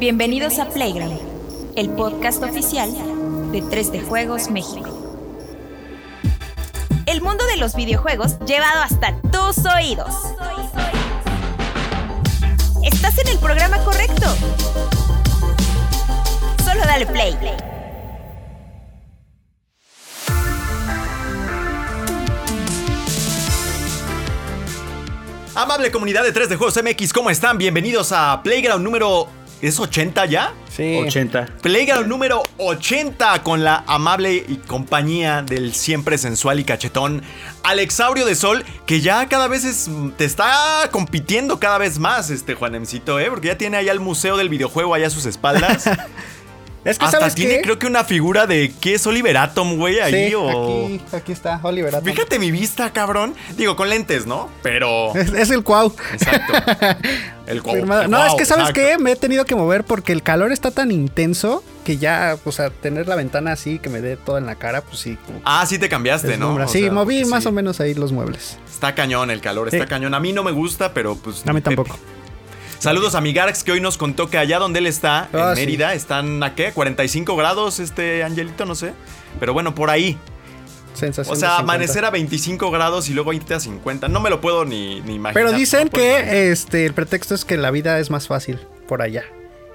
Bienvenidos a Playground, el podcast oficial de 3D Juegos México. El mundo de los videojuegos llevado hasta tus oídos. Estás en el programa correcto. Solo dale play. Amable comunidad de 3 de Juegos MX, ¿cómo están? Bienvenidos a Playground número... ¿Es 80 ya? Sí. 80. Playground número 80 con la amable y compañía del siempre sensual y cachetón Alexaurio de Sol, que ya cada vez es, te está compitiendo cada vez más este Juanemcito, ¿eh? Porque ya tiene allá el museo del videojuego allá a sus espaldas. Es que Hasta sabes tiene qué? creo que una figura de ¿qué es Oliver Atom, güey? Ahí o... aquí, aquí está, Oliver Atom. Fíjate mi vista, cabrón. Digo, con lentes, ¿no? Pero... Es, es el cuau. Exacto. El cuau- Firmado. el no, es que sabes exacto. qué, me he tenido que mover porque el calor está tan intenso que ya, o sea, tener la ventana así que me dé todo en la cara, pues sí. Ah, sí te cambiaste, ¿no? O sí, sea, moví más o menos ahí los muebles. Está cañón el calor, está Sí. cañón. A mí no me gusta, pero pues. A mí ni Pepe. Saludos a mi Garx que hoy nos contó que allá donde él está, Ah, en sí. Mérida, están a qué? 45 grados, este Angelito, no sé. Pero bueno, por ahí. Sensación O sea, 50. amanecer a 25 grados y luego irte a 50. No me lo puedo ni, ni imaginar. Pero dicen No que este el pretexto es que la vida es más fácil por allá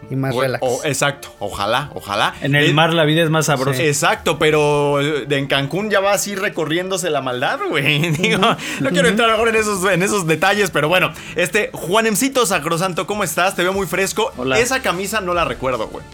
y más O- relax. o- exacto, ojalá, ojalá. En el Eh, mar la vida es más sabrosa. Exacto, pero eh, en Cancún ya va así recorriéndose la maldad, güey. Digo, no quiero entrar ahora en esos, en esos detalles, pero bueno. Este, Juanemcito Sacrosanto, ¿cómo estás? Te veo muy fresco. Hola. Esa camisa no la recuerdo, güey.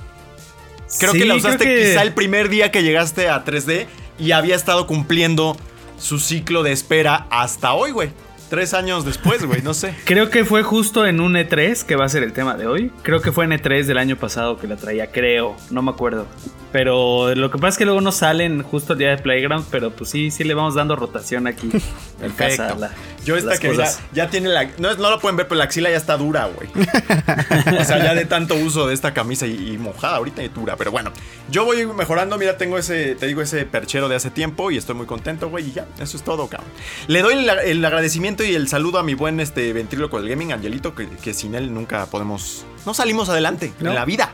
Creo Sí, que la usaste que- quizá el primer día que llegaste a 3D y había estado cumpliendo su ciclo de espera hasta hoy, güey. Tres años después, güey, no sé. Creo que fue justo en un E3, que va a ser el tema de hoy. Creo que fue en E3 del año pasado que la traía, creo. No me acuerdo. Pero lo que pasa es que luego no salen justo el día de Playground, pero pues sí, sí le vamos dando rotación aquí en casa. la- Yo esta que ya, ya tiene la... No, no lo pueden ver, pero la axila ya está dura, güey. o sea, ya de tanto uso de esta camisa y, y mojada ahorita y dura. Pero bueno, yo voy mejorando. Mira, tengo ese, te digo, ese perchero de hace tiempo y estoy muy contento, güey. Y ya, eso es todo, cabrón. Le doy el, el agradecimiento y el saludo a mi buen este, ventríloco del gaming, Angelito, que, que sin él nunca podemos... No salimos adelante ¿No? en la vida.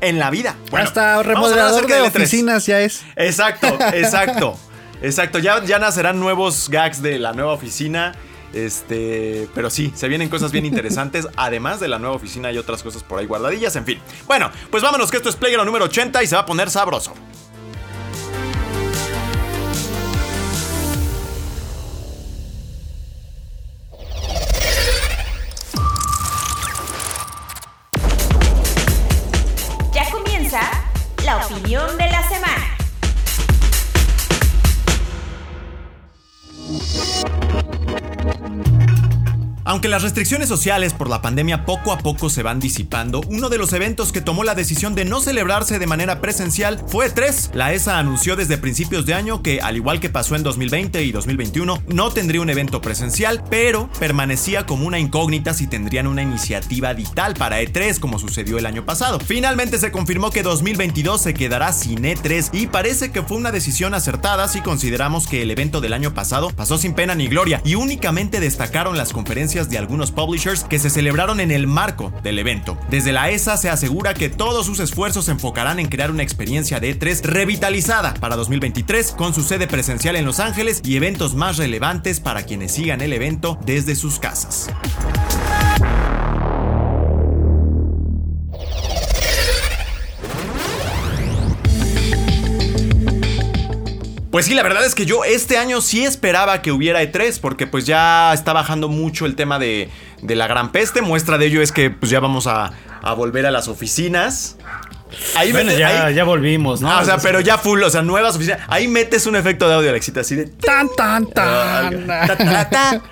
En la vida. Bueno, Hasta remodelador de E3. oficinas ya es. Exacto, exacto. Exacto, ya, ya nacerán nuevos gags de la nueva oficina. Este, pero sí, se vienen cosas bien interesantes. Además de la nueva oficina hay otras cosas por ahí guardadillas, en fin. Bueno, pues vámonos que esto es Playground número 80 y se va a poner sabroso. Las restricciones sociales por la pandemia poco a poco se van disipando, uno de los eventos que tomó la decisión de no celebrarse de manera presencial fue 3. La ESA anunció desde principios de año que, al igual que pasó en 2020 y 2021, no tendría un evento presencial, pero permanecía como una incógnita si tendrían una iniciativa digital para E3 como sucedió el año pasado. Finalmente se confirmó que 2022 se quedará sin E3 y parece que fue una decisión acertada si consideramos que el evento del año pasado pasó sin pena ni gloria y únicamente destacaron las conferencias de algunos publishers que se celebraron en el marco del evento. Desde la ESA se asegura que todos sus esfuerzos se enfocarán en crear una experiencia de E3 revitalizada para 2023 con su sede presencial en Los Ángeles y eventos más relevantes para quienes sigan el evento desde sus casas. Pues sí, la verdad es que yo este año sí esperaba que hubiera E3, porque pues ya está bajando mucho el tema de, de la gran peste. Muestra de ello es que pues ya vamos a, a volver a las oficinas. Ahí Bueno, mete- ya, ahí- ya volvimos, ¿no? Ah, o sea, pero ya full, o sea, nuevas oficinas. Ahí metes un efecto de audio, Alexita, así de... Tan, tan, tan. Ta, ta, ta.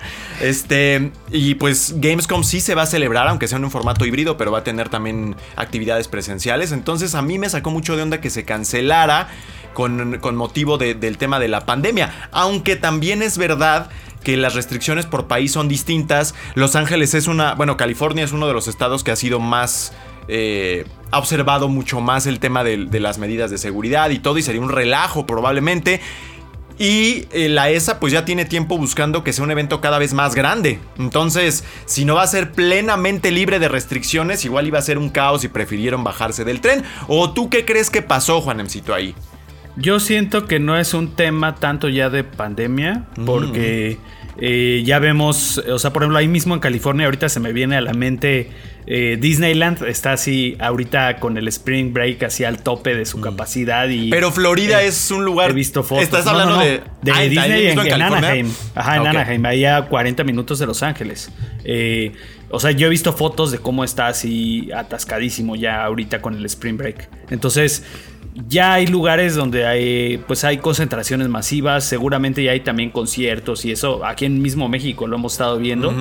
Este, y pues Gamescom sí se va a celebrar, aunque sea en un formato híbrido, pero va a tener también actividades presenciales. Entonces a mí me sacó mucho de onda que se cancelara con, con motivo de- del tema de la pandemia. Aunque también es verdad que las restricciones por país son distintas. Los Ángeles es una, bueno, California es uno de los estados que ha sido más... eh, ha observado mucho más el tema de las medidas de seguridad y todo y sería un relajo probablemente. Y eh, la ESA pues ya tiene tiempo buscando que sea un evento cada vez más grande. Entonces, si no va a ser plenamente libre de restricciones, igual iba a ser un caos y prefirieron bajarse del tren. ¿O tú qué crees que pasó, Juanemcito, ahí? Yo siento que no es un tema tanto ya de pandemia, porque eh, ya vemos, o sea, por ejemplo, ahí mismo en California, ahorita se me viene a la mente eh, Disneyland, está así ahorita con el Spring Break así al tope de su capacidad. y Pero Florida eh, es un lugar. He visto fotos. Estás hablando de, de Disney en, Anaheim. Ajá, en Anaheim, ahí a 40 minutos de Los Ángeles. o sea, yo he visto fotos de cómo está así atascadísimo ya ahorita con el Spring Break. Entonces, ya hay lugares donde hay pues hay concentraciones masivas, seguramente ya hay también conciertos y eso aquí en mismo México lo hemos estado viendo.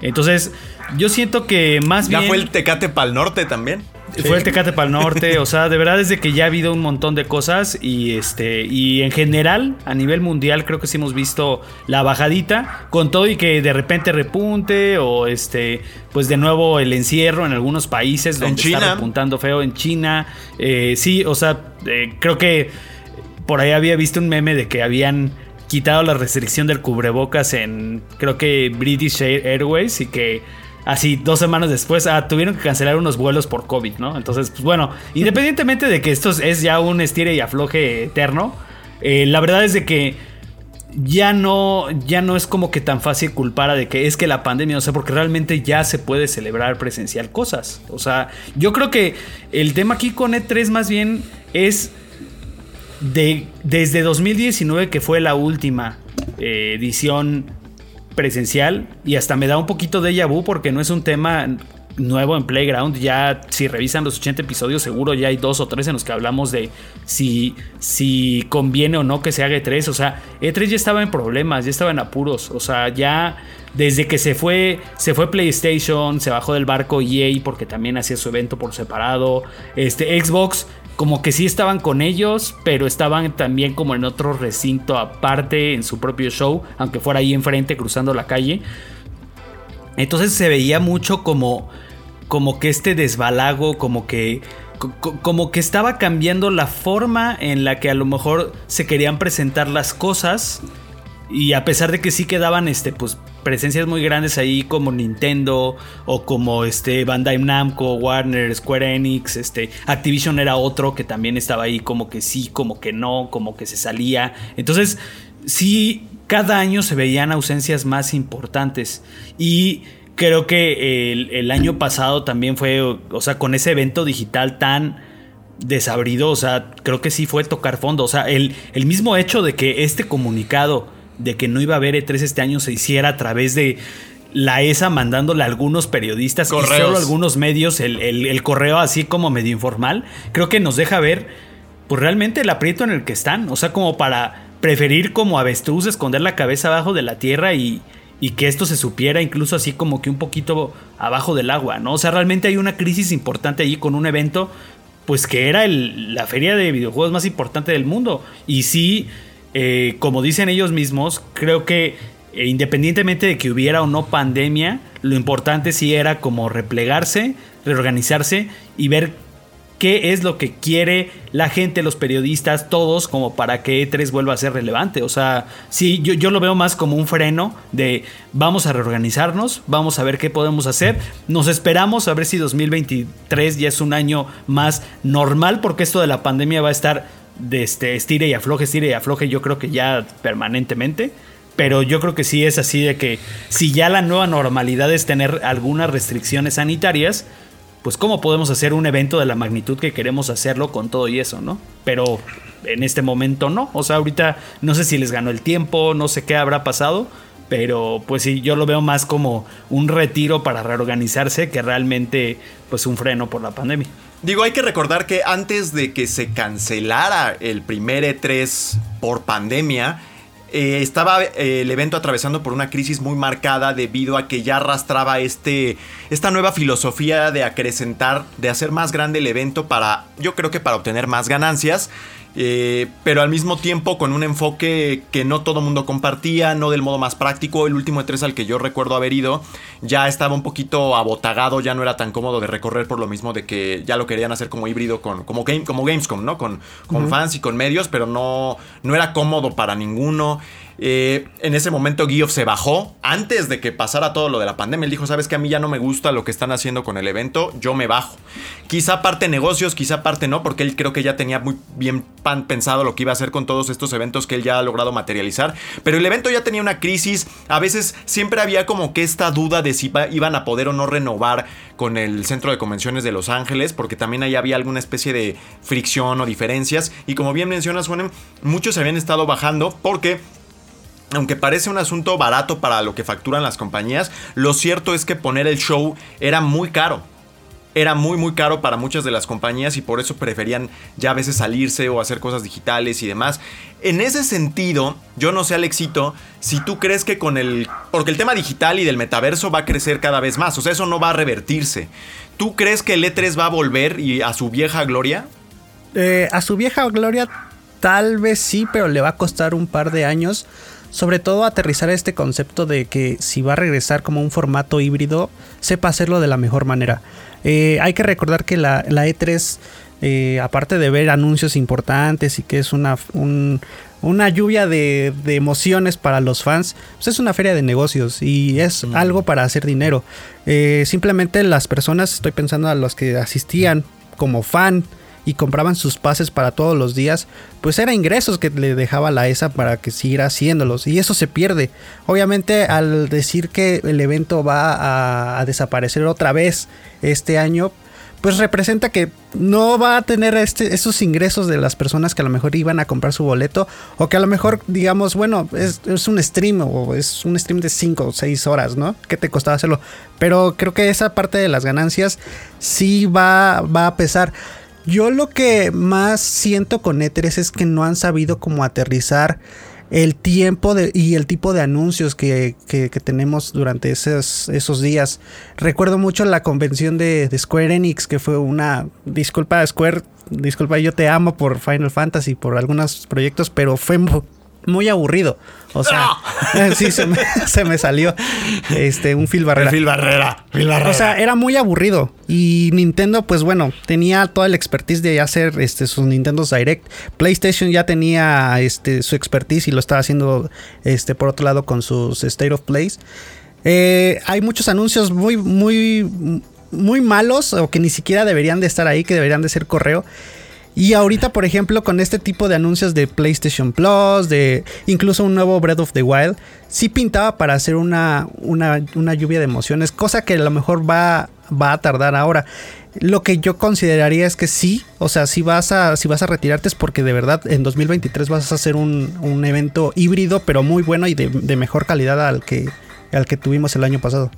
Entonces, yo siento que más bien Ya fue el Tecate Pal Norte también. Fue el Tecate para el Norte, o sea, de verdad es de que ya ha habido un montón de cosas y este y en general a nivel mundial creo que sí hemos visto la bajadita con todo y que de repente repunte o este pues de nuevo el encierro en algunos países donde está repuntando feo en China, eh, sí, o sea, eh, creo que por ahí había visto un meme de que habían quitado la restricción del cubrebocas en creo que British Airways y que así dos semanas después, ah, tuvieron que cancelar unos vuelos por COVID, ¿no? Entonces, pues bueno, independientemente de que esto es ya un estire y afloje eterno, eh, la verdad es de que ya no, ya no es como que tan fácil culpar a de que es que la pandemia, o sea, porque realmente ya se puede celebrar presencial cosas. O sea, yo creo que el tema aquí con E3 más bien es de, desde 2019, que fue la última eh, edición presencial y hasta me da un poquito de vu porque no es un tema nuevo en Playground. Ya si revisan los 80 episodios, seguro ya hay dos o tres en los que hablamos de si, si conviene o no que se haga E3. O sea, E3 ya estaba en problemas, ya estaba en apuros. O sea, ya desde que se fue, se fue PlayStation, se bajó del barco EA porque también hacía su evento por separado. Este Xbox como que sí estaban con ellos, pero estaban también como en otro recinto aparte en su propio show, aunque fuera ahí enfrente cruzando la calle. Entonces se veía mucho como como que este desbalago, como que como que estaba cambiando la forma en la que a lo mejor se querían presentar las cosas y a pesar de que sí quedaban este pues presencias muy grandes ahí como Nintendo o como este Bandai Namco, Warner, Square Enix, este Activision era otro que también estaba ahí como que sí, como que no, como que se salía. Entonces, sí cada año se veían ausencias más importantes y creo que el, año pasado también fue, o sea, con ese evento digital tan desabrido, o sea, creo que sí fue tocar fondo, o sea, el, el mismo hecho de que este comunicado de que no iba a haber E3 este año se hiciera a través de la ESA mandándole a algunos periodistas y solo algunos medios el, correo así como medio informal, creo que nos deja ver pues realmente el aprieto en el que están, o sea, como para preferir como avestruz esconder la cabeza abajo de la tierra y, y que esto se supiera incluso así como que un poquito abajo del agua, ¿no? O sea, realmente hay una crisis importante allí con un evento pues que era la feria de videojuegos más importante del mundo y sí eh, como dicen ellos mismos, creo que eh, independientemente de que hubiera o no pandemia, lo importante sí era como replegarse, reorganizarse y ver qué es lo que quiere la gente, los periodistas, todos, como para que E3 vuelva a ser relevante. O sea, sí, yo, yo, lo veo más como un freno de vamos a reorganizarnos, vamos a ver qué podemos hacer. Nos esperamos a ver si 2023 ya es un año más normal, porque esto de la pandemia va a estar de este estire y afloje, estire y afloje, yo creo que ya permanentemente. Pero yo creo que sí es así de que si ya la nueva normalidad es tener algunas restricciones sanitarias, pues cómo podemos hacer un evento de la magnitud que queremos hacerlo con todo y eso, ¿no? Pero en este momento no. O sea, ahorita no sé si les ganó el tiempo, no sé qué habrá pasado. Pero pues sí, yo lo veo más como un retiro para reorganizarse que realmente pues un freno por la pandemia. Digo, hay que recordar que antes de que se cancelara el primer E3 por pandemia, eh, estaba eh, el evento atravesando por una crisis muy marcada debido a que ya arrastraba este, esta nueva filosofía de acrecentar, de hacer más grande el evento para, yo creo que para obtener más ganancias. Eh, pero al mismo tiempo con un enfoque que no todo mundo compartía, no del modo más práctico. El último E3 al que yo recuerdo haber ido ya estaba un poquito abotagado, ya no era tan cómodo de recorrer por lo mismo de que ya lo querían hacer como híbrido con como, game, como Gamescom, ¿no? Con, con fans y con medios, pero no, no era cómodo para ninguno. Eh, en ese momento Geoff se bajó antes de que pasara todo lo de la pandemia. Él dijo, sabes que a mí ya no me gusta lo que están haciendo con el evento, yo me bajo. Quizá parte negocios, quizá parte no, porque él creo que ya tenía muy bien pensado lo que iba a hacer con todos estos eventos que él ya ha logrado materializar. Pero el evento ya tenía una crisis, a veces siempre había como que esta duda de si iban a poder o no renovar con el centro de convenciones de Los Ángeles, porque también ahí había alguna especie de fricción o diferencias. Y como bien mencionas, Juanem, muchos se habían estado bajando porque aunque parece un asunto barato para lo que facturan las compañías, lo cierto es que poner el show era muy caro. Era muy muy caro para muchas de las compañías y por eso preferían ya a veces salirse o hacer cosas digitales y demás. En ese sentido, yo no sé Alexito, si tú crees que con el... Porque el tema digital y del metaverso va a crecer cada vez más, o sea, eso no va a revertirse. ¿Tú crees que el E3 va a volver y a su vieja gloria? Eh, a su vieja gloria tal vez sí, pero le va a costar un par de años sobre todo aterrizar este concepto de que si va a regresar como un formato híbrido, sepa hacerlo de la mejor manera. Eh, hay que recordar que la, E3, eh, aparte de ver anuncios importantes y que es una, una lluvia de, emociones para los fans, pues es una feria de negocios y es algo para hacer dinero. Eh, simplemente las personas, estoy pensando a los que asistían como fan, y compraban sus pases para todos los días, pues era ingresos que le dejaba la ESA para que siguiera haciéndolos y eso se pierde. Obviamente al decir que el evento va a, desaparecer otra vez este año, pues representa que no va a tener este, esos ingresos de las personas que a lo mejor iban a comprar su boleto o que a lo mejor digamos, bueno, es, un stream o es un stream de 5 o 6 horas, ¿no? ¿Qué te costaba hacerlo? Pero creo que esa parte de las ganancias sí va, va a pesar. Yo lo que más siento con E3 es que no han sabido cómo aterrizar el tiempo y el tipo de anuncios que, tenemos durante esos, esos, días. Recuerdo mucho la convención de, de, Square Enix, que fue una. Disculpa, Square, disculpa, yo te amo por Final Fantasy, por algunos proyectos, pero fue muy aburrido. O sea, sí, se me, salió este, un Phil Barrera. Phil Barrera, Barrera. O sea, era muy aburrido. Y Nintendo, pues bueno, tenía toda la expertise de hacer este, sus Nintendo Direct. PlayStation ya tenía este, su expertise y lo estaba haciendo este, por otro lado con sus State of Plays. Eh, hay muchos anuncios muy, muy, muy malos o que ni siquiera deberían de estar ahí, que deberían de ser correo. Y ahorita, por ejemplo, con este tipo de anuncios de PlayStation Plus, de incluso un nuevo Breath of the Wild, sí pintaba para hacer una, una, lluvia de emociones, cosa que a lo mejor va, va a tardar ahora. Lo que yo consideraría es que sí, o sea, si vas a, si vas a retirarte es porque de verdad en 2023 vas a hacer un, evento híbrido, pero muy bueno y de, de, mejor calidad al que, al que tuvimos el año pasado.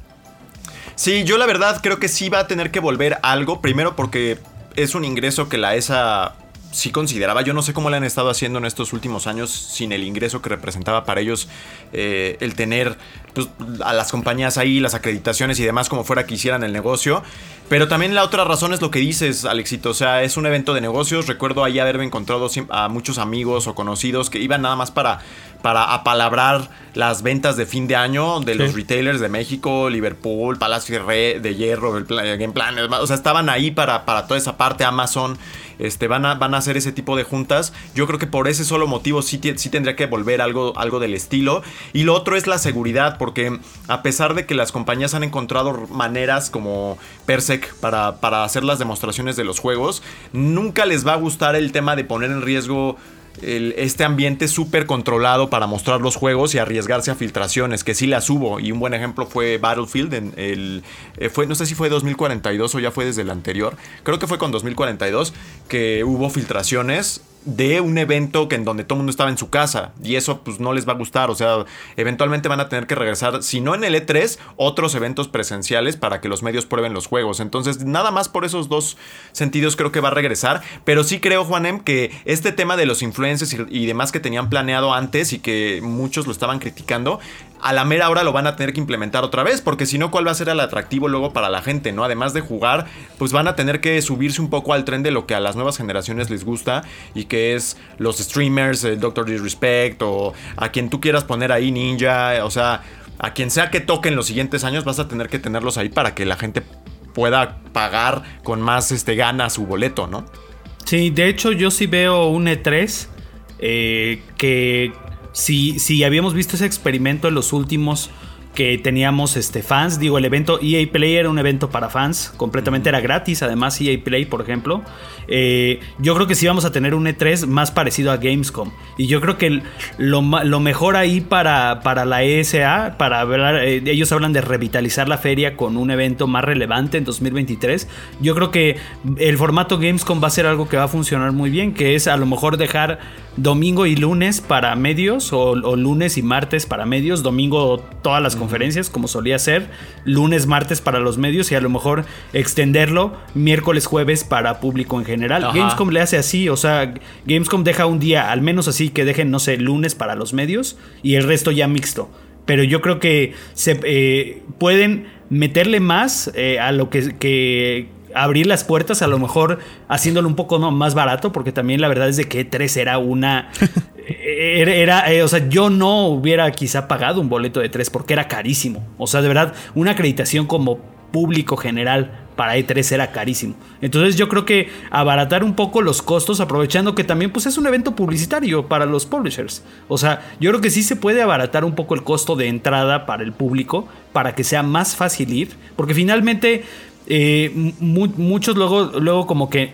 Sí, yo la verdad creo que sí va a tener que volver algo, primero porque es un ingreso que la ESA sí consideraba. Yo no sé cómo le han estado haciendo en estos últimos años sin el ingreso que representaba para ellos eh, el tener pues, a las compañías ahí, las acreditaciones y demás, como fuera que hicieran el negocio. Pero también la otra razón es lo que dices, Alexito. O sea, es un evento de negocios. Recuerdo ahí haberme encontrado a muchos amigos o conocidos que iban nada más para, para apalabrar las ventas de fin de año de los retailers de México, Liverpool, Palacio de Hierro, el Game Plan. O sea, estaban ahí para, para toda esa parte, Amazon. Este, van, a, van a hacer ese tipo de juntas. Yo creo que por ese solo motivo sí, sí tendría que volver algo, algo del estilo. Y lo otro es la seguridad, porque a pesar de que las compañías han encontrado maneras como Persec para, para hacer las demostraciones de los juegos, nunca les va a gustar el tema de poner en riesgo este ambiente súper controlado para mostrar los juegos y arriesgarse a filtraciones, que sí las hubo. Y un buen ejemplo fue Battlefield, en el, eh, fue, no sé si fue 2042 o ya fue desde el anterior, creo que fue con 2042, que hubo filtraciones de un evento que en donde todo el mundo estaba en su casa y eso pues no les va a gustar, o sea, eventualmente van a tener que regresar, si no en el E3, otros eventos presenciales para que los medios prueben los juegos. Entonces, nada más por esos dos sentidos creo que va a regresar, pero sí creo, Juanem, que este tema de los influencers y, demás que tenían planeado antes y que muchos lo estaban criticando, a la mera hora lo van a tener que implementar otra vez, porque si no, ¿cuál va a ser el atractivo luego para la gente, no? Además de jugar, pues van a tener que subirse un poco al tren de lo que a las nuevas generaciones les gusta y que es los streamers, el Doctor Disrespect o a quien tú quieras poner ahí Ninja, o sea, a quien sea que toque en los siguientes años vas a tener que tenerlos ahí para que la gente pueda pagar con más este, ganas su boleto, ¿no? Sí, de hecho yo sí veo un E3 eh, que si, si habíamos visto ese experimento en los últimos que teníamos este, fans. Digo, el evento EA Play era un evento para fans, completamente era gratis, además EA Play, por ejemplo. Eh, yo creo que sí vamos a tener un E3 más parecido a Gamescom. Y yo creo que lo, mejor ahí para, para la ESA, para hablar, eh, ellos hablan de revitalizar la feria con un evento más relevante en 2023. Yo creo que el formato Gamescom va a ser algo que va a funcionar muy bien, que es a lo mejor dejar domingo y lunes para medios o, o lunes y martes para medios, domingo todas las conferencias como solía ser, lunes, martes para los medios y a lo mejor extenderlo miércoles, jueves para público en general. Gamescom le hace así, o sea, Gamescom deja un día, al menos así, que dejen, no sé, lunes para los medios y el resto ya mixto. Pero yo creo que se eh, pueden meterle más eh, a lo que, que abrir las puertas, a lo mejor haciéndolo un poco más barato, porque también la verdad es de que 3 era una era, eh, o sea, yo no hubiera quizá pagado un boleto de 3 porque era carísimo. O sea, de verdad, una acreditación como público general para E3 era carísimo. Entonces yo creo que abaratar un poco los costos, aprovechando que también pues, es un evento publicitario para los publishers. O sea, yo creo que sí se puede abaratar un poco el costo de entrada para el público, para que sea más fácil ir, porque finalmente eh, muchos luego, luego como que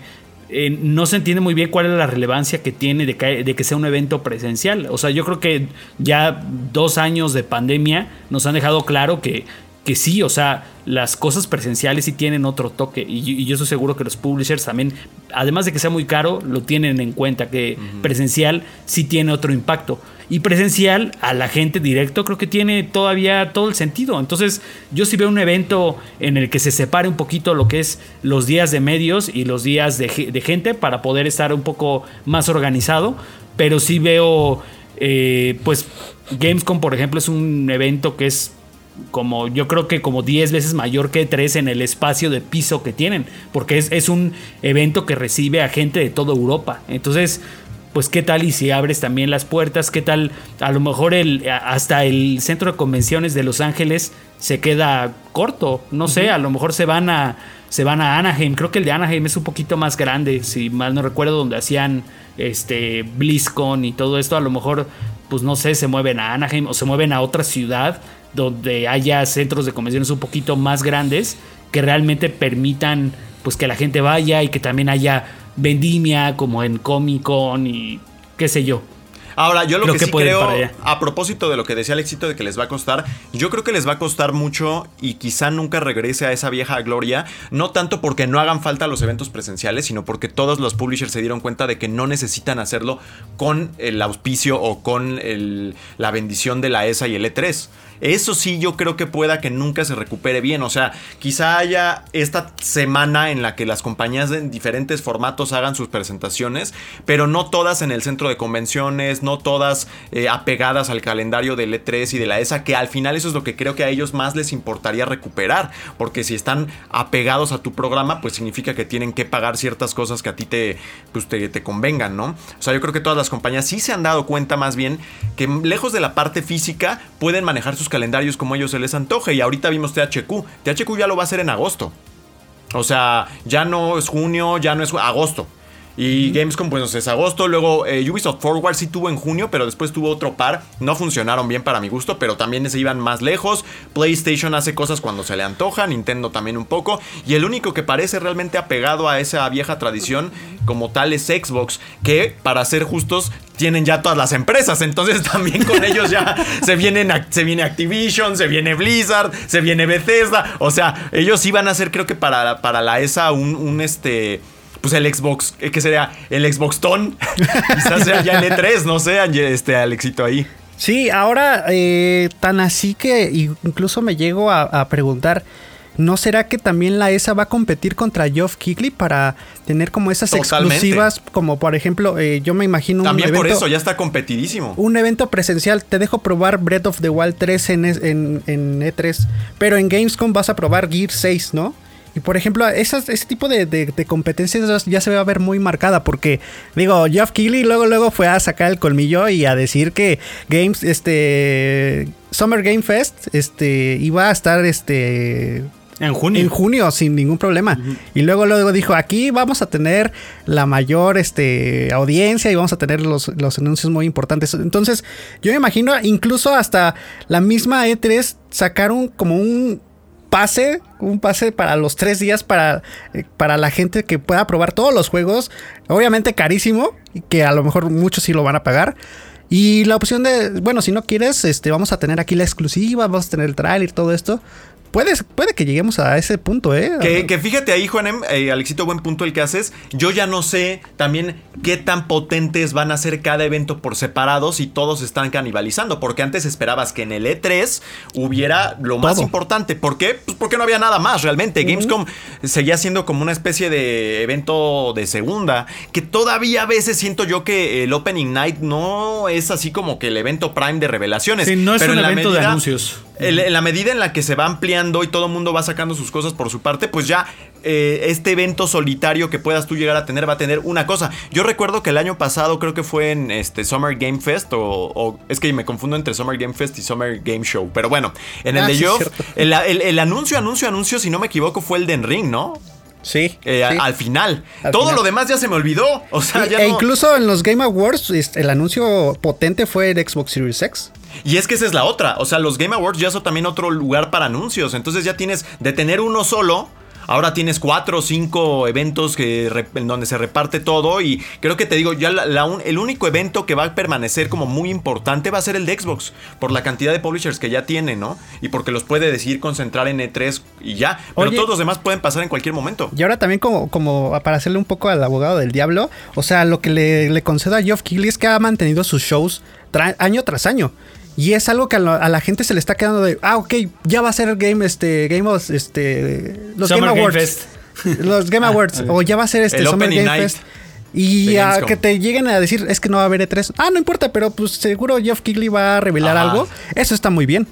eh, no se entiende muy bien cuál es la relevancia que tiene de que, sea un evento presencial. O sea, yo creo que ya dos años de pandemia nos han dejado claro que, que sí, o sea, las cosas presenciales sí tienen otro toque. Y, yo estoy seguro que los publishers también, además de que sea muy caro, lo tienen en cuenta, que presencial sí tiene otro impacto y presencial a la gente directo creo que tiene todavía todo el sentido. Entonces yo sí veo un evento en el que se separe un poquito lo que es los días de medios y los días de, gente para poder estar un poco más organizado, pero sí veo eh, pues Gamescom por ejemplo es un evento que es como yo creo que como 10 veces mayor que 3 en el espacio de piso que tienen, porque es, es, un evento que recibe a gente de toda Europa. Entonces, pues qué tal y si abres también las puertas, qué tal a lo mejor el, hasta el centro de convenciones de Los Ángeles se queda corto, no sé, a lo mejor se van a se van a Anaheim, creo que el de Anaheim es un poquito más grande, si mal no recuerdo donde hacían este BlizzCon y todo esto, a lo mejor pues no sé, se mueven a Anaheim o se mueven a otra ciudad donde haya centros de convenciones un poquito más grandes que realmente permitan pues que la gente vaya y que también haya vendimia, como en Comic Con y qué sé yo. Ahora, yo lo que, sí creo, a propósito de lo que decía el éxito de que les va a costar, yo creo que les va a costar mucho y quizá nunca regrese a esa vieja gloria, no tanto porque no hagan falta los eventos presenciales, sino porque todos los publishers se dieron cuenta de que no necesitan hacerlo con el auspicio o con la bendición de la ESA y el E3. Eso sí yo creo que pueda que nunca se recupere bien. O sea, quizá haya esta semana en la que las compañías en diferentes formatos hagan sus presentaciones, pero no todas en el centro de convenciones, no todas eh, apegadas al calendario del E3 y de la ESA, que al final eso es lo que creo que a ellos más les importaría recuperar. Porque si están apegados a tu programa, pues significa que tienen que pagar ciertas cosas que a ti te, pues te, te convengan, ¿no? O sea, yo creo que todas las compañías sí se han dado cuenta más bien que lejos de la parte física pueden manejar sus calendarios como ellos se les antoje. Y ahorita vimos THQ. THQ ya lo va a hacer en agosto. O sea, ya no es junio, ya no es agosto. Y Gamescom, pues es agosto. Luego eh, Ubisoft Forward sí tuvo en junio, pero después tuvo otro par. No funcionaron bien para mi gusto, pero también se iban más lejos. PlayStation hace cosas cuando se le antoja, Nintendo también un poco. Y el único que parece realmente apegado a esa vieja tradición como tal es Xbox, que para ser justos tienen ya todas las empresas. Entonces también con ellos ya se, vienen, se viene Activision, se viene Blizzard, se viene Bethesda. O sea, ellos iban a hacer creo que para, para la ESA un este pues el Xbox, eh, que sería el Xbox Ton. Quizás sea ya el E3, no sé, este Alexito ahí. Sí, ahora eh, tan así que incluso me llego a, preguntar, ¿no será que también la ESA va a competir contra Geoff Keighley para tener como esas Totalmente. exclusivas? Como por ejemplo, eh, yo me imagino También un evento, por eso ya está competidísimo. un evento presencial. Te dejo probar Breath of the Wild 3 en, en, en E3, pero en Gamescom vas a probar Gear 6, ¿no? Y por ejemplo, esas, ese tipo de, de- de competencias ya se va a ver muy marcada porque, digo, Geoff Keighley luego, luego fue a sacar el colmillo y a decir que Games, este, Summer Game Fest, este, iba a estar, este, En junio. en junio sin ningún problema. Y luego luego dijo, aquí vamos a tener la mayor este, audiencia y vamos a tener los, los anuncios muy importantes. Entonces, yo me imagino incluso hasta la misma E3 sacaron como un pase, un pase para los tres días para, eh, para la gente que pueda probar todos los juegos. Obviamente carísimo, y que a lo mejor muchos sí lo van a pagar. Y la opción de, bueno, si no quieres, este, vamos a tener aquí la exclusiva, vamos a tener el trailer, todo esto. Puede, puede que lleguemos a ese punto, ¿eh? Que, que fíjate ahí, Juanem, eh, Alexito, buen punto el que haces. Yo ya no sé también qué tan potentes van a ser cada evento por separado si todos están canibalizando. Porque antes esperabas que en el E3 hubiera lo más importante. ¿Por qué? Pues porque no había nada más realmente. Gamescom seguía siendo como una especie de evento de segunda. Que todavía a veces siento yo que el Opening Night no es así como que el evento prime de revelaciones. Sí, no es Pero un en la evento de medida- anuncios. El- en la medida en la que se va ampliando y todo el mundo va sacando sus cosas por su parte, pues ya eh, este evento solitario que puedas tú llegar a tener va a tener una cosa. Yo recuerdo que el año pasado creo que fue en este Summer Game Fest o, o- es que me confundo entre Summer Game Fest y Summer Game Show, pero bueno, en el Ah, de sí, cierto. el, el- el anuncio, anuncio, anuncio, si no me equivoco, fue el de Ring, ¿no? Sí. Eh, sí. Al final. Al Todo final. lo demás ya se me olvidó. O sea, Y- ya e no- incluso en los Game Awards, el anuncio potente fue el Xbox Series X. Y es que esa es la otra. O sea, los Game Awards ya son también otro lugar para anuncios. Entonces ya tienes de tener uno solo. Ahora tienes cuatro o cinco eventos que, en donde se reparte todo. Y creo que te digo, ya la- la un- el único evento que va a permanecer como muy importante va a ser el de Xbox. Por la cantidad de publishers que ya tiene, ¿no? Y porque los puede decidir concentrar en E3 y ya. Pero Oye. todos los demás pueden pasar en cualquier momento. Y ahora también como, como para hacerle un poco al abogado del diablo, o sea, lo que le, le concedo a Geoff Keighley es que ha mantenido sus shows tra- año tras año. Y es algo que a, lo- a la gente se le está quedando de, ah, ok, ya va a ser Game, este, Game of, este, los Summer Game Game Awards. Fest. Los Game Awards. o ya va a ser este El Summer Game Night Fest. Y a que te lleguen a decir, es que no va a haber E3. Ah, no importa, pero pues seguro Geoff Keighley va a revelar Ajá. algo. Eso está muy bien.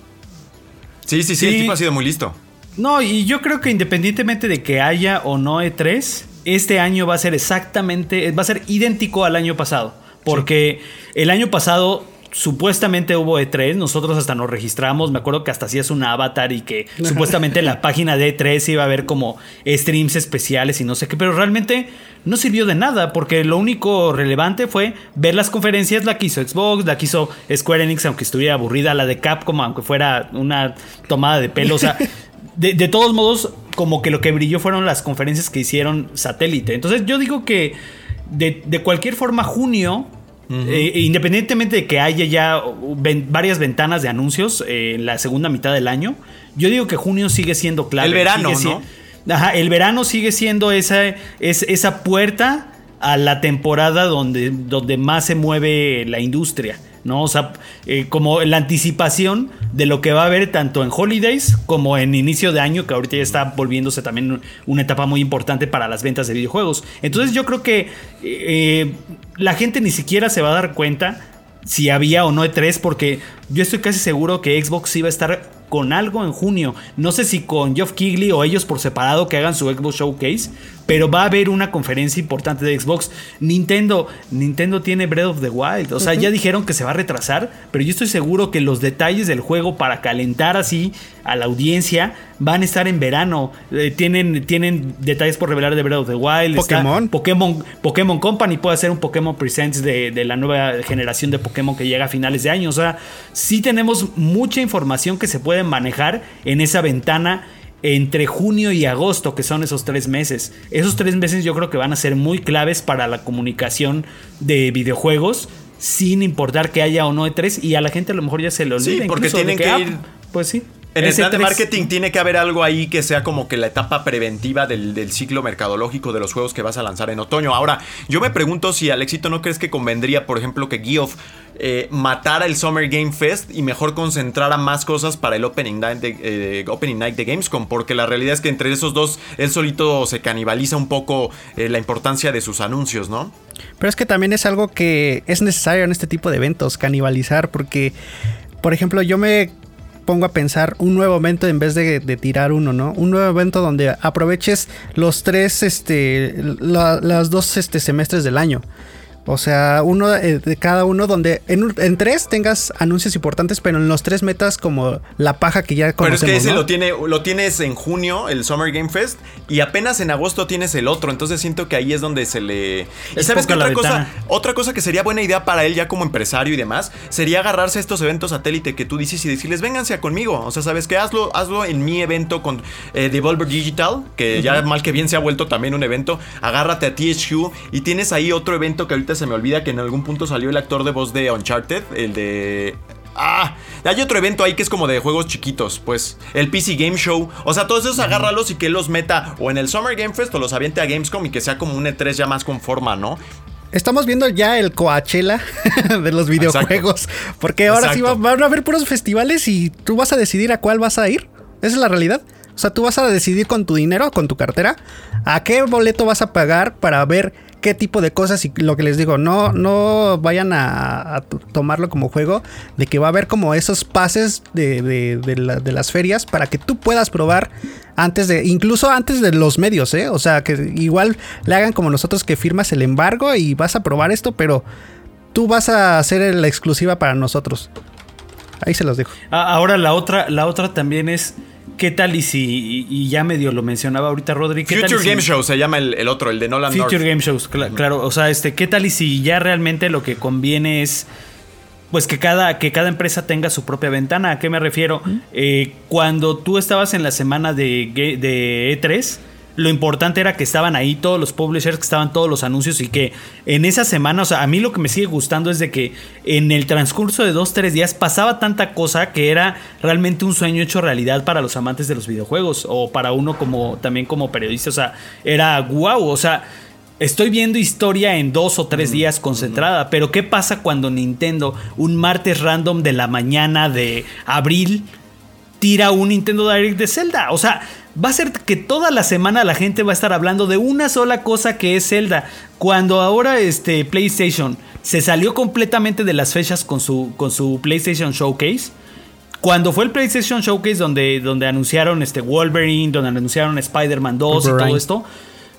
Sí, sí, sí, Sí. El tipo ha sido muy listo. No, y yo creo que independientemente de que haya o no E3, este año va a ser exactamente, va a ser idéntico al año pasado. Porque el año pasado supuestamente hubo E3, nosotros hasta nos registramos, me acuerdo que hasta hacías un avatar y que supuestamente en la página de E3 iba a haber como streams especiales y no sé qué, pero realmente no sirvió de nada porque lo único relevante fue ver las conferencias, la que hizo Xbox, la que hizo Square Enix, aunque estuviera aburrida, la de Capcom, aunque fuera una tomada de pelo, o sea... De, de todos modos, como que lo que brilló fueron las conferencias que hicieron satélite. Entonces yo digo que de, de cualquier forma junio, eh, independientemente de que haya ya ven- varias ventanas de anuncios eh, en la segunda mitad del año, yo digo que junio sigue siendo clave. El verano, Sigue ¿no? si- Ajá, el verano sigue siendo esa, es, esa puerta a la temporada donde, donde más se mueve la industria. ¿No? O sea, eh, como la anticipación de lo que va a haber tanto en holidays como en inicio de año, que ahorita ya está volviéndose también una etapa muy importante para las ventas de videojuegos. Entonces yo creo que eh, la gente ni siquiera se va a dar cuenta si había o no E3, porque yo estoy casi seguro que Xbox iba a estar con algo en junio. No sé si con Geoff Keighley o ellos por separado que hagan su Xbox Showcase, pero va a haber una conferencia importante de Xbox. Nintendo, Nintendo tiene Breath of the Wild, o sea, ya dijeron que se va a retrasar, pero yo estoy seguro que los detalles del juego para calentar así a la audiencia van a estar en verano. Eh, tienen, tienen detalles por revelar de Breath of the Wild. Pokémon. Pokémon, Pokémon Company puede hacer un Pokémon Presents de, de la nueva generación de Pokémon que llega a finales de año. O sea, sí tenemos mucha información que se puede manejar en esa ventana entre junio y agosto, que son esos tres meses. Esos tres meses yo creo que van a ser muy claves para la comunicación de videojuegos, sin importar que haya o no E3, y a la gente a lo mejor ya se lo olvida. Sí, porque tienen que ah, ir- Pues sí. En el plan de marketing tiene que haber algo ahí que sea como que la etapa preventiva del, del ciclo mercadológico de los juegos que vas a lanzar en otoño. Ahora, yo me pregunto si al éxito no crees que convendría, por ejemplo, que Geoff eh, matara el Summer Game Fest y mejor concentrara más cosas para el Opening Night, de, eh, opening night de Gamescom, porque la realidad es que entre esos dos él solito se canibaliza un poco eh, la importancia de sus anuncios, ¿no? Pero es que también es algo que es necesario en este tipo de eventos, canibalizar, porque, por ejemplo, yo me pongo a pensar un nuevo evento en vez de, tirar uno, ¿no? Un nuevo evento donde aproveches los tres, este, la- las dos este, semestres del año. O sea, uno eh, de cada uno donde en, tres tengas anuncios importantes, pero en los tres metas como la paja que ya Pero conocemos, es que ese ¿no? lo, tiene, lo tienes en junio, el Summer Game Fest, y apenas en agosto tienes el otro. Entonces siento que ahí es donde se le. ¿Y Es sabes qué poca la otra cosa? Otra cosa que sería buena idea para él ya como empresario y demás, sería agarrarse a estos eventos satélite que tú dices y decirles, vénganse a conmigo. O sea, ¿sabes qué? Hazlo, hazlo en mi evento con eh, Devolver Digital, que ya mal que bien se ha vuelto también un evento. Agárrate a THQ y tienes ahí otro evento que ahorita se me olvida que en algún punto salió el actor de voz de Uncharted, el de Ah, hay otro evento ahí que es como de juegos chiquitos, pues. El PC Game Show. O sea, todos esos agárralos y que él los meta o en el Summer Game Fest o los aviente a Gamescom y que sea como un E3 ya más con forma, ¿no? Estamos viendo ya el Coachella de los videojuegos. Porque ahora sí van a haber puros festivales y tú vas a decidir a cuál vas a ir. Esa es la realidad. O sea, tú vas a decidir con tu dinero, con tu cartera, a qué boleto vas a pagar para ver qué tipo de cosas y lo que les digo, no, no vayan a, tomarlo como juego de que va a haber como esos pases de, de- de las ferias para que tú puedas probar antes de, incluso antes de los medios, ¿eh? O sea, que igual le hagan como nosotros que firmas el embargo y vas a probar esto, pero tú vas a hacer la exclusiva para nosotros. Ahí se los dejo. Ah, Ahora la otra, la otra también es ¿qué tal y si y, ya medio lo mencionaba ahorita Rodri? ¿qué tal y Future si- Game Show se llama el, el otro, el de Nolan Future North. Game Shows, cla- claro, o sea, este, ¿qué tal y si ya realmente lo que conviene es pues que cada, que cada empresa tenga su propia ventana? ¿A qué me refiero? Eh, cuando tú estabas en la semana de, de E3, lo importante era que estaban ahí todos los publishers, que estaban todos los anuncios y que en esa semana, o sea, a mí lo que me sigue gustando es de que en el transcurso de dos, tres días pasaba tanta cosa que era realmente un sueño hecho realidad para los amantes de los videojuegos o para uno como también como periodista, o sea, era wow, o sea, Estoy viendo historia en dos o tres días concentrada, pero ¿qué pasa cuando Nintendo, un martes random de la mañana de abril, tira un Nintendo Direct de Zelda? O sea, va a ser que toda la semana la gente va a estar hablando de una sola cosa que es Zelda. Cuando ahora este PlayStation se salió completamente de las fechas con su, con su PlayStation Showcase. Cuando fue el PlayStation Showcase donde, donde anunciaron este Wolverine, donde anunciaron Spider-Man 2 y todo esto,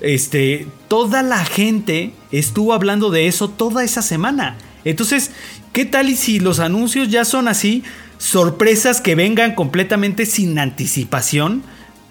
este, toda la gente estuvo hablando de eso toda esa semana. Entonces, ¿qué tal y si los anuncios ya son así? Sorpresas que vengan completamente sin anticipación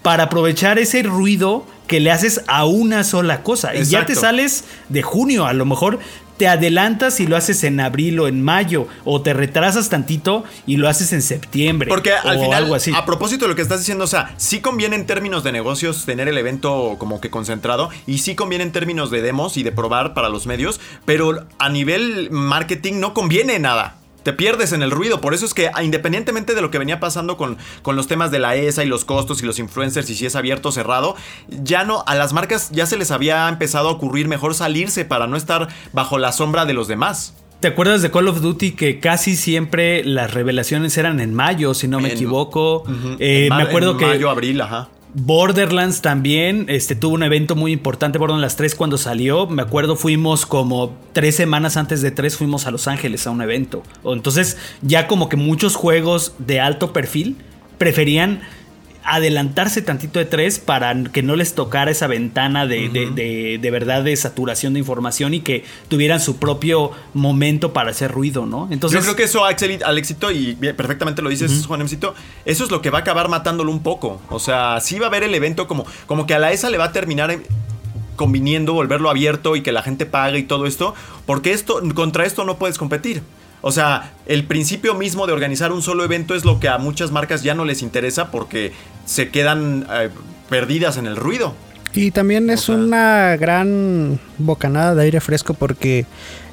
para aprovechar ese ruido que le haces a una sola cosa. Y ya te sales de junio, a lo mejor te adelantas y lo haces en abril o en mayo, o te retrasas tantito y lo haces en septiembre. Porque al o final, algo así. a propósito de lo que estás diciendo, o sea, sí conviene en términos de negocios tener el evento como que concentrado y sí conviene en términos de demos y de probar para los medios, pero a nivel marketing no conviene nada. Te pierdes en el ruido, por eso es que ah, independientemente de lo que venía pasando con, con los temas de la ESA y los costos y los influencers y si es abierto o cerrado, ya no, a las marcas ya se les había empezado a ocurrir mejor salirse para no estar bajo la sombra de los demás. ¿Te acuerdas de Call of Duty que casi siempre las revelaciones eran en mayo, si no me En- equivoco? Eh, me acuerdo en que mayo, abril, ajá. Borderlands también este, tuvo un evento muy importante, Borderlands 3 cuando salió. Me acuerdo fuimos como tres semanas antes de 3 fuimos a Los Ángeles a un evento. Entonces ya como que muchos juegos de alto perfil preferían adelantarse tantito de 3 para que no les tocara esa ventana de, de- de- de verdad de saturación de información y que tuvieran su propio momento para hacer ruido, ¿no? Entonces Yo creo que eso Axel, al éxito, y perfectamente lo dices, Juan Emcito, eso es lo que va a acabar matándolo un poco. O sea, sí va a haber el evento como, como que a la ESA le va a terminar eh, conviniendo volverlo abierto y que la gente pague y todo esto, porque esto, contra esto no puedes competir. O sea, el principio mismo de organizar un solo evento es lo que a muchas marcas ya no les interesa porque se quedan eh, perdidas en el ruido. Y también es sea- una gran bocanada de aire fresco porque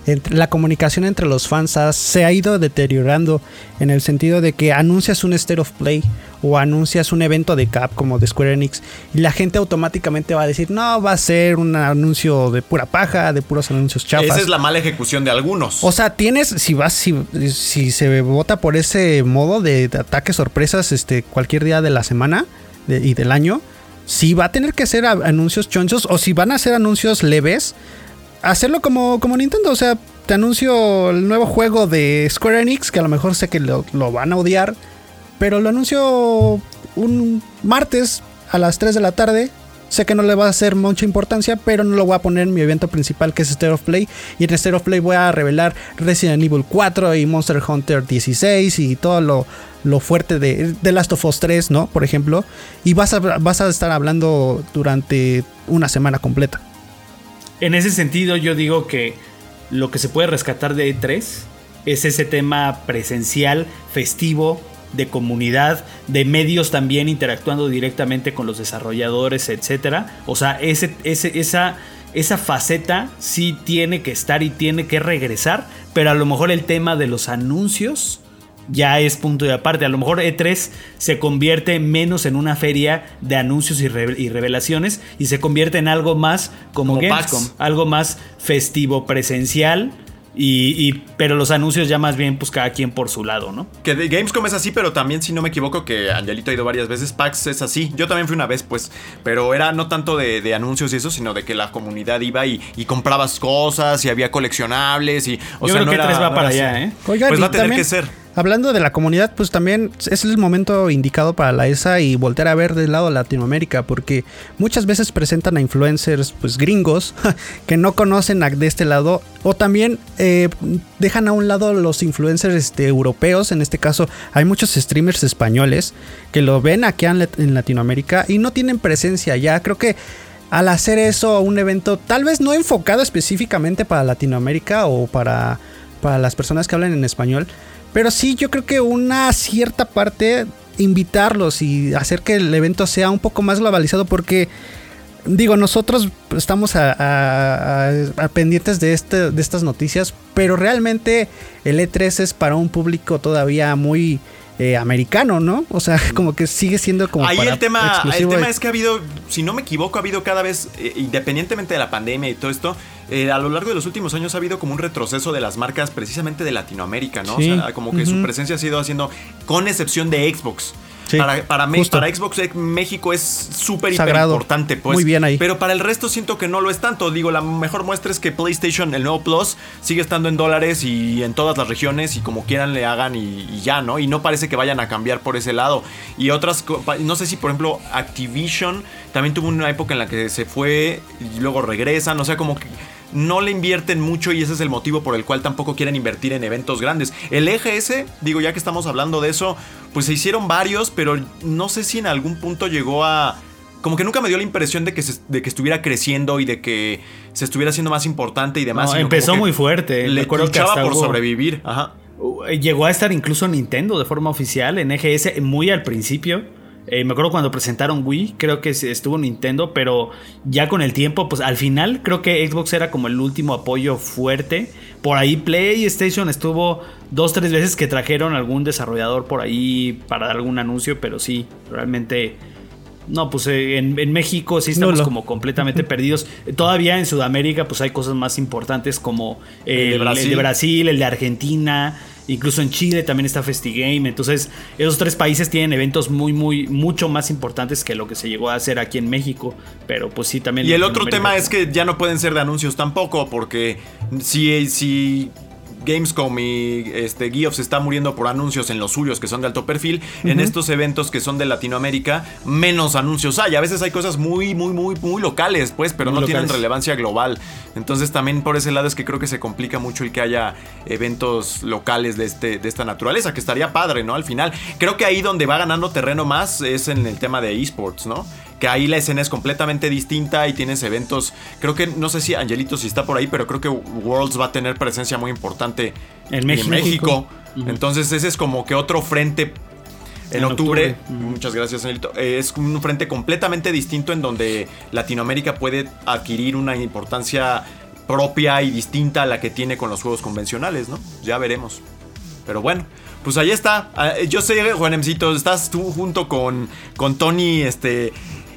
entre- la comunicación entre los fans ha- se ha ido deteriorando en el sentido de que anuncias un state of play o anuncias un evento de Cap como de Square Enix y la gente automáticamente va a decir, no, va a ser un anuncio de pura paja, de puros anuncios chafas. Esa es la mala ejecución de algunos. O sea, tienes, si vas, si, si se vota por ese modo de, ataques sorpresas este, cualquier día de la semana y del año, si va a tener que hacer anuncios chonchos o si van a hacer anuncios leves, hacerlo como, como Nintendo. O sea, te anuncio el nuevo juego de Square Enix, que a lo mejor sé que lo, van a odiar, pero lo anuncio un martes a las 3 de la tarde. Sé que no le va a hacer mucha importancia, pero no lo voy a poner en mi evento principal que es State of Play. Y en State of Play voy a revelar Resident Evil 4 y Monster Hunter 16 y todo lo, lo fuerte de The Last of Us 3, ¿no? Por ejemplo. Y vas a, vas a estar hablando durante una semana completa. En ese sentido, yo digo que lo que se puede rescatar de E3 es ese tema presencial, festivo, de comunidad, de medios también interactuando directamente con los desarrolladores, etc. O sea, ese, esa, esa faceta sí tiene que estar y tiene que regresar, pero a lo mejor el tema de los anuncios ya es punto de aparte. A lo mejor E3 se convierte menos en una feria de anuncios y, revelaciones y se convierte en algo más como, Gamescom, algo más festivo presencial y, pero los anuncios ya más bien, pues cada quien por su lado, ¿no? Que de Gamescom es así, pero también, si no me equivoco, que Angelito ha ido varias veces, PAX es así. Yo también fui una vez, pues, pero era no tanto de, anuncios y eso, sino de que la comunidad iba y, comprabas cosas y había coleccionables y. O Yo creo que tres va para allá, ¿eh? pues va a tener que ser. Hablando de la comunidad, pues también es el momento indicado para la ESA y voltear a ver del lado Latinoamérica, porque muchas veces presentan a influencers pues gringos que no conocen de este lado, o también eh, dejan a un lado los influencers este, europeos, en este caso hay muchos streamers españoles que lo ven aquí en Latinoamérica y no tienen presencia ya, creo que al hacer eso un evento tal vez no enfocado específicamente para Latinoamérica o para, para las personas que hablan en español, pero sí, yo creo que una cierta parte invitarlos y hacer que el evento sea un poco más globalizado porque digo, nosotros estamos a, pendientes de, este, de estas noticias, pero realmente el E3 es para un público todavía muy eh, americano, ¿no? O sea, como que sigue siendo como... Ahí el tema, el tema es que ha habido, si no me equivoco, ha habido cada vez, eh, independientemente de la pandemia y todo esto, eh, a lo largo de los últimos años ha habido como un retroceso de las marcas precisamente de Latinoamérica, ¿no? O sea, como que su presencia ha sido haciendo, con excepción de Xbox. Para, para, Xbox eh, México es súper importante, pues. Muy bien ahí. Pero para el resto siento que no lo es tanto. Digo, la mejor muestra es que PlayStation, el nuevo Plus, sigue estando en dólares y en todas las regiones y como quieran le hagan y, ya, ¿no? Y no parece que vayan a cambiar por ese lado. Y otras, no sé si por ejemplo Activision también tuvo una época en la que se fue y luego regresan, o sea, como que no le invierten mucho y ese es el motivo por el cual tampoco quieren invertir en eventos grandes. El EGS, digo, ya que estamos hablando de eso, pues se hicieron varios, pero no sé si en algún punto llegó a... Como que nunca me dio la impresión de que, de que estuviera creciendo y de que se estuviera haciendo más importante y demás. empezó muy fuerte. Le luchaba por sobrevivir. Ajá. Uh, llegó a estar incluso Nintendo de forma oficial en EGS muy al principio. Eh, me acuerdo cuando presentaron Wii, creo que estuvo Nintendo, pero ya con el tiempo, pues al final creo que Xbox era como el último apoyo fuerte. Por ahí PlayStation estuvo dos, tres veces que trajeron algún desarrollador por ahí para dar algún anuncio, pero sí, realmente... No, pues eh, en, México sí estamos como completamente perdidos. Todavía en Sudamérica pues hay cosas más importantes como el de Brasil, el de Argentina. Incluso en Chile también está FestiGame. Entonces, esos tres países tienen eventos muy, muy, mucho más importantes que lo que se llegó a hacer aquí en México. Pero pues sí, también. Y el otro tema es que ya no pueden ser de anuncios tampoco, porque si, si Gamescom y este, Geoff se está muriendo por anuncios en los suyos que son de alto perfil. En estos eventos que son de Latinoamérica, menos anuncios hay. A veces hay cosas muy, muy, muy, muy locales, pues, pero no tienen relevancia global. Entonces también por ese lado es que creo que se complica mucho el que haya eventos locales de, este, de esta naturaleza, que estaría padre, ¿no? Al final. Creo que ahí donde va ganando terreno más es en el tema de esports, ¿no? Que ahí la escena es completamente distinta y tienes eventos, creo que, no sé si Angelito si está por ahí, pero creo que Worlds va a tener presencia muy importante en México. Entonces ese es como que otro frente en, octubre, muchas gracias Angelito, es un frente completamente distinto en donde Latinoamérica puede adquirir una importancia propia y distinta a la que tiene con los juegos convencionales, ¿no? Ya veremos. Pero bueno, pues ahí está. Ah, Yo sé, Juanemcito, estás tú junto con, con Tony, este.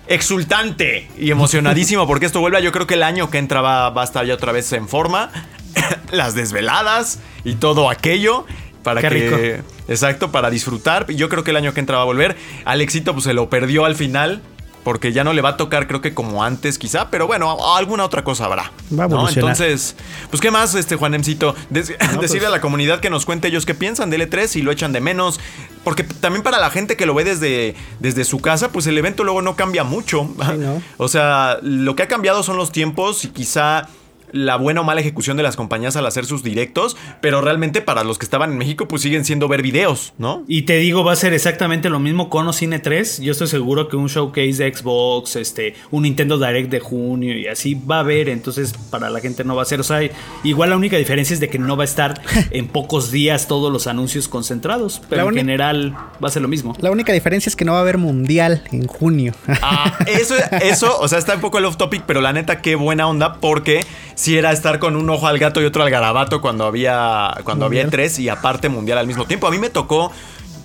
Exultante y emocionadísimo porque esto vuelve. Yo creo que el año que entra va, va a estar ya otra vez en forma. Las desveladas y todo aquello. Para Qué que. rico. Exacto, para disfrutar. Yo creo que el año que entra va a volver. Alexito, pues se lo perdió al final. Porque ya no le va a tocar, creo que como antes, quizá. Pero bueno, alguna otra cosa habrá. Va a ¿no? Entonces, pues, ¿qué más, este Juanemcito? Pues decirle a la comunidad que nos cuente ellos qué piensan de L3 y lo echan de menos. Porque también para la gente que lo ve desde, desde su casa, pues el evento luego no cambia mucho. ¿no? O sea, lo que ha cambiado son los tiempos y quizá la buena o mala ejecución de las compañías al hacer sus directos, pero realmente para los que estaban en México pues siguen siendo ver videos, ¿no? Y te digo, va a ser exactamente lo mismo con Cine 3. Yo estoy seguro que un showcase de Xbox, este, un Nintendo Direct de junio y así va a haber. Entonces, para la gente no va a ser. O sea, igual la única diferencia es de que no va a estar en pocos días todos los anuncios concentrados. Pero La en general va a ser lo mismo. La única diferencia es que no va a haber mundial en junio. Ah, eso, eso, o sea, está un poco el off topic, pero la neta, qué buena onda, porque si era estar con un ojo al gato y otro al garabato cuando había, cuando había tres y aparte mundial al mismo tiempo. A mí me tocó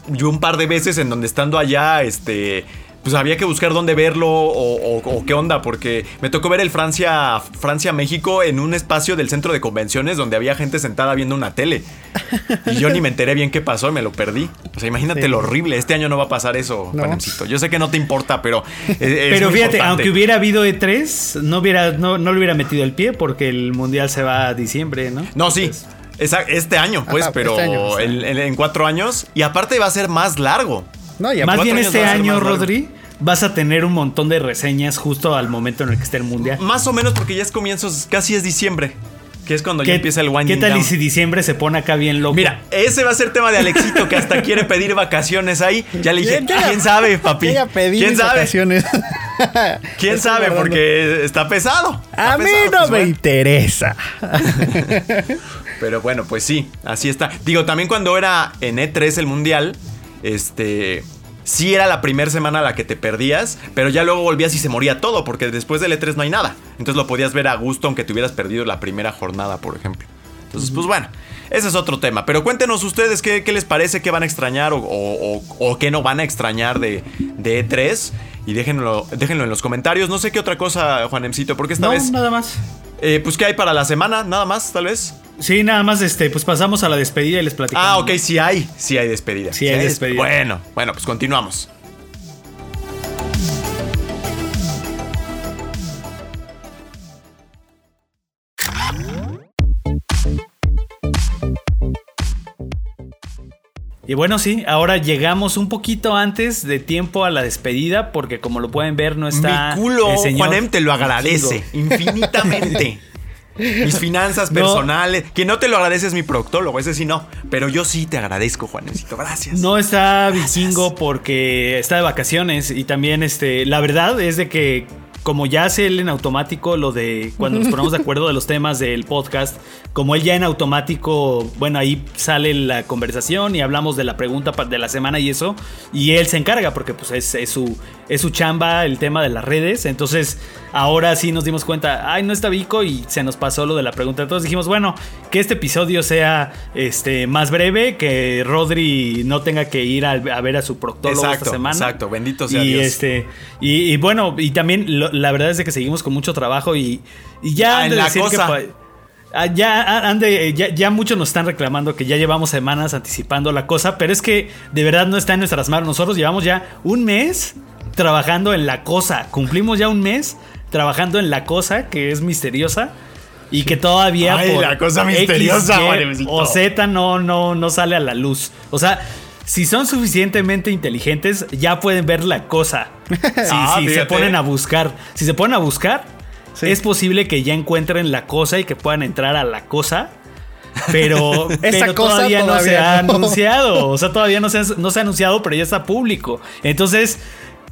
yo un par de veces en donde estando allá, este. Pues había que buscar dónde verlo o, o- o qué onda, porque me tocó ver el Francia, Francia-México en un espacio del centro de convenciones donde había gente sentada viendo una tele. Y yo ni me enteré bien qué pasó y me lo perdí. O sea, imagínate Sí. lo horrible. Este año no va a pasar eso, No. Yo sé que no te importa, pero. es- Pero fíjate, importante. aunque hubiera habido E3, no, hubiera, no, no le hubiera metido el pie porque el mundial se va a diciembre, ¿no? No, sí. Entonces, este año, pues, Ajá, pero este año, sí. en, en- en cuatro años. Y aparte va a ser más largo. No, Más bien este año. Rodri, vas a tener un montón de reseñas justo al momento en el que esté el mundial. Más o menos porque ya es comienzos, casi es diciembre. Que es cuando ya empieza el winding ¿Qué tal y si diciembre se pone acá bien loco? Mira, ese va a ser tema de Alexito que hasta quiere pedir vacaciones ahí. Ya le dije, ¿quién sabe, papi? ¿Quién sabe? vacaciones. ¿Quién Estoy sabe? guardando. Porque está pesado. Está A mí pesado, no pues, me bueno. interesa. Pero bueno, pues sí, así está. Digo, también cuando era en E3 el mundial, este. Sí era la primera semana la que te perdías, pero ya luego volvías y se moría todo, porque después del E3 no hay nada. Entonces lo podías ver a gusto aunque te hubieras perdido la primera jornada, por ejemplo. Entonces, pues bueno, ese es otro tema. Pero cuéntenos ustedes qué, qué les parece, qué van a extrañar o, o- o- o qué no van a extrañar de, de E3. Y déjenlo, déjenlo en los comentarios. No sé qué otra cosa, Juanemcito, porque esta no, vez... nada más. eh, pues qué hay para la semana, nada más, tal vez. Sí, nada más, este, pues pasamos a la despedida y les platicamos. Ah, ok, sí hay. Sí hay despedida. Sí hay des- despedida. Bueno, bueno, pues continuamos. Y bueno, sí, ahora llegamos un poquito antes de tiempo a la despedida, porque como lo pueden ver, no está. Mi culo, el señor Juanem, te lo agradece infinitamente. Mis finanzas No. personales. Quien no te lo agradece es mi proctólogo, ese sí no. Pero yo sí te agradezco, Juanemcito. Gracias. No está vikingo porque está de vacaciones y también este la verdad es de que como ya hace él en automático lo de cuando nos ponemos de acuerdo de los temas del podcast, como él ya en automático, bueno, ahí sale la conversación y hablamos de la pregunta de la semana y eso, y él se encarga porque pues es, es su, es su chamba el tema de las redes, entonces ahora sí nos dimos cuenta, ay, no está Vico y se nos pasó lo de la pregunta, entonces dijimos, bueno, que este episodio sea este, más breve, que Rodri no tenga que ir a, a ver a su proctólogo Exacto, esta semana. exacto, bendito sea y Dios. Este, y, y bueno, y también lo- la verdad es de que seguimos con mucho trabajo y, y ya Ah, han en de la decir cosa. ah, ya, ah, han de- ya, ya muchos nos están reclamando que ya llevamos semanas anticipando la cosa, pero es que de verdad no está en nuestras manos. Nosotros llevamos ya un mes trabajando en la cosa. Cumplimos ya un mes trabajando en la cosa que es misteriosa. Y que todavía Ay, la cosa misteriosa, X, Y Juanemcito. o Z no, no, no sale a la luz. O sea, si son suficientemente inteligentes, ya pueden ver la cosa. Si, Ah, si se ponen a buscar. Si se ponen a buscar, Sí. es posible que ya encuentren la cosa y que puedan entrar a la cosa. Pero, Esa pero cosa todavía, no se ha anunciado. O sea, todavía no se, ha, no se ha anunciado, pero ya está público. Entonces,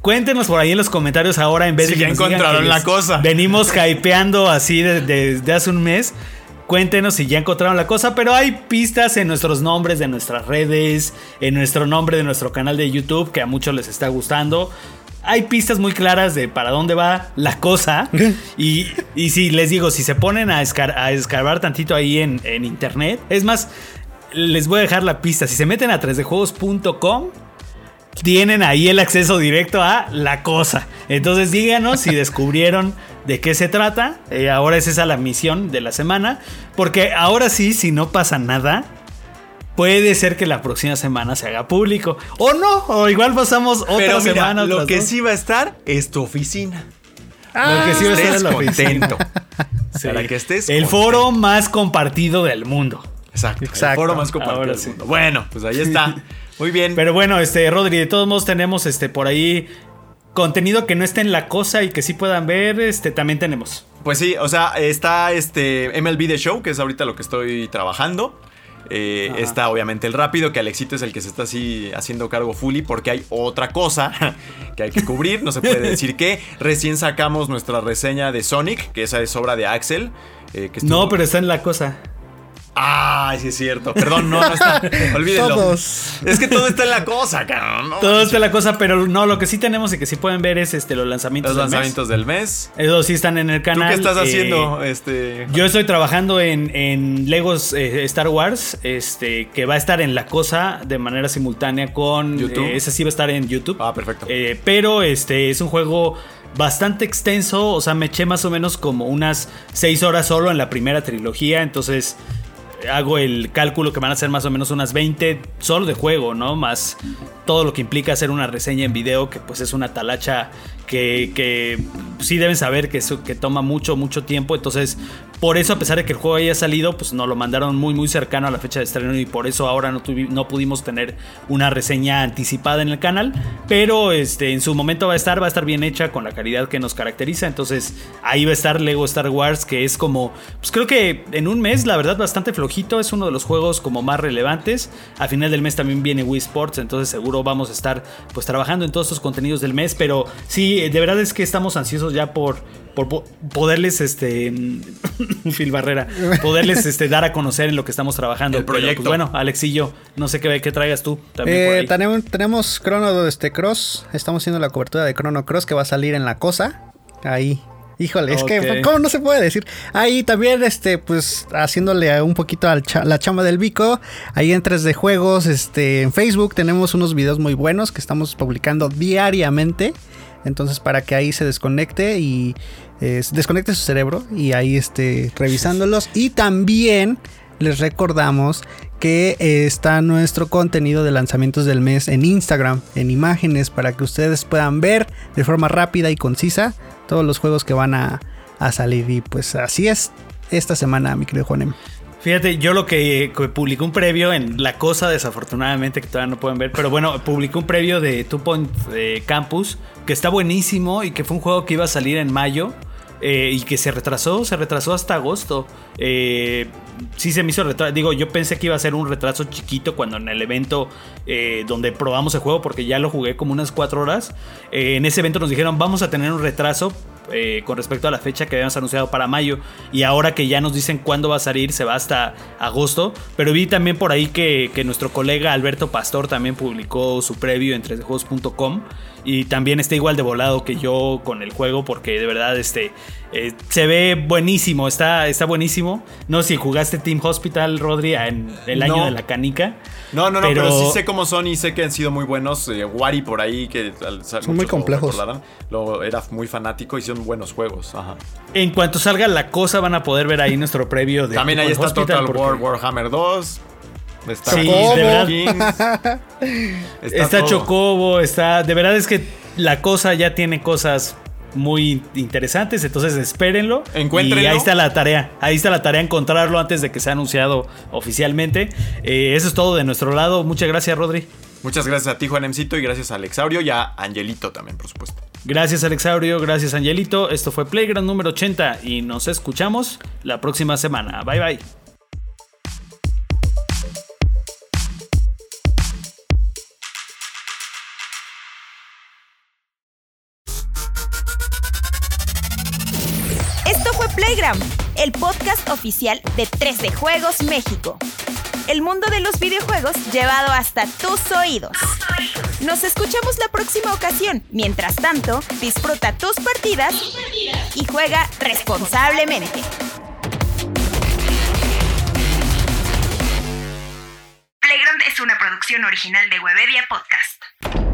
cuéntenos por ahí en los comentarios ahora en vez de que ya nos digan encontraron que la cosa. Venimos hypeando así desde desde hace un mes. Cuéntenos si ya encontraron la cosa, pero hay pistas en nuestros nombres de nuestras redes, en nuestro nombre de nuestro canal de YouTube que a muchos les está gustando. Hay pistas muy claras de para dónde va la cosa. Y, y si les digo, si se ponen a, escar- a escarbar tantito ahí en, en internet, es más, les voy a dejar la pista. Si se meten a 3djuegos.com, tienen ahí el acceso directo a la cosa. Entonces díganos si descubrieron de qué se trata. Eh, ahora es esa la misión de la semana. Porque ahora sí, si no pasa nada, puede ser que la próxima semana se haga público. O no, o igual pasamos otra Pero mira, semana. lo otras que dos. sí va a estar es tu oficina. Lo que sí va a estar en la oficina. contento. Sí. Para que estés El contento. foro más compartido del mundo. Exacto. Exacto. El foro más compartido Ahora del sí. mundo. Bueno, pues ahí está. Muy bien. Pero bueno, este, Rodri, de todos modos tenemos este por ahí contenido que no esté en la cosa y que sí puedan ver, este, también tenemos. Pues sí, o sea, está este MLB The Show, que es ahorita lo que estoy trabajando. Eh, está obviamente el rápido, que Alexito es el que se está así haciendo cargo fully, porque hay otra cosa que hay que cubrir, no se puede decir qué. Recién sacamos nuestra reseña de Sonic, que esa es obra de Axel. eh, que estuvo- No, pero está en la cosa. Ay, sí es cierto. Perdón, no, no está. Olvídenlo. Todos. Es que todo está en la cosa, cabrón. ¿no? Todo está en la cosa, pero no, lo que sí tenemos y que sí pueden ver es este los lanzamientos Los del mes. lanzamientos del mes. Esos sí están en el ¿Tú canal. qué estás eh, haciendo? Este. Yo estoy trabajando en, en Legos eh, Star Wars, este, que va a estar en la cosa de manera simultánea con YouTube. eh, ese sí va a estar en YouTube. Ah, perfecto. Eh, pero este es un juego bastante extenso. O sea, me eché más o menos como unas 6 horas solo en la primera trilogía. Entonces hago el cálculo que van a ser más o menos unas 20 solo de juego, ¿no? Más todo lo que implica hacer una reseña en video, que pues es una talacha que, sí deben saber que, eso, que toma mucho, mucho tiempo. Entonces, por eso, a pesar de que el juego haya salido, pues nos lo mandaron muy, muy cercano a la fecha de estreno y por eso ahora no, no pudimos tener una reseña anticipada en el canal. Pero este, en su momento va a estar, va a estar bien hecha con la calidad que nos caracteriza. Entonces, ahí va a estar Lego Star Wars, que es como, pues creo que en un mes, la verdad, bastante flojito. Es uno de los juegos como más relevantes. A final del mes también viene Wii Sports, entonces seguro vamos a estar pues trabajando en todos estos contenidos del mes. Pero sí, de verdad es que estamos ansiosos ya por, por po- poderles, este, Phil Barrera, poderles este, dar a conocer en lo que estamos trabajando. El Pero, pues, proyecto. bueno, Alexillo, no sé qué, qué traigas tú también por Eh, ahí. tenemos, tenemos Chrono este Cross. Estamos haciendo la cobertura de Chrono Cross que va a salir en la cosa. Ahí. Híjole, es que, ¿cómo no se puede decir? Ahí también, este, pues, haciéndole un poquito a la chamba del Vico. Ahí en 3D Juegos, este, en Facebook tenemos unos videos muy buenos que estamos publicando diariamente. Entonces, para que ahí se desconecte y eh, desconecte su cerebro y ahí esté revisándolos. Y también les recordamos que eh, está nuestro contenido de lanzamientos del mes en Instagram, en imágenes, para que ustedes puedan ver de forma rápida y concisa todos los juegos que van a, a salir. Y pues así es esta semana, mi querido Juanem. Fíjate, yo lo que, que publicó un previo en La Cosa, desafortunadamente, que todavía no pueden ver, pero bueno, publicó un previo de Two Point eh, Campus, que está buenísimo y que fue un juego que iba a salir en mayo. eh, y que se retrasó, se retrasó hasta agosto. Eh, sí se me hizo retraso. Digo, yo pensé que iba a ser un retraso chiquito cuando en el evento eh, donde probamos el juego, porque ya lo jugué como unas 4 horas. eh, en ese evento nos dijeron, vamos a tener un retraso eh, con respecto a la fecha que habíamos anunciado para mayo. Y ahora que ya nos dicen cuándo va a salir, se va hasta agosto. Pero vi también por ahí que, nuestro colega Alberto Pastor también publicó su previo en 3dejuegos.com. Y también está igual de volado que yo con el juego, porque de verdad este, eh, se ve buenísimo, está, está buenísimo. No sé si jugaste Team Hospital, Rodri, en el año No. de la canica. No, no, no, pero, Pero- sí sé cómo son y sé que han sido muy buenos. Eh, Wari por ahí, que al- muchos muy complejos. lo, era muy fanático y son buenos juegos. Ajá. En cuanto salga la cosa, van a poder ver ahí nuestro previo de También ahí está Hospital, Total porque- War Warhammer 2. Está Sí, Chocobo de verdad. Está. Chocobo, está. De verdad es que la cosa ya tiene cosas muy interesantes, entonces espérenlo. Encuéntrenlo. Y ahí está la tarea. Ahí está la tarea encontrarlo antes de que sea anunciado oficialmente. Eh, eso es todo de nuestro lado. Muchas gracias, Rodri. Muchas gracias a ti, Juanemcito, y gracias a Alexaurio y a Angelito también, por supuesto. Gracias, Alexaurio. Gracias, Angelito. Esto fue Playground número 80 y nos escuchamos la próxima semana. Bye, bye. Oficial de 3D Juegos México. El mundo de los videojuegos llevado hasta tus oídos. Nos escuchamos la próxima ocasión. Mientras tanto, disfruta tus partidas y juega responsablemente. producción original de Webedia Podcast.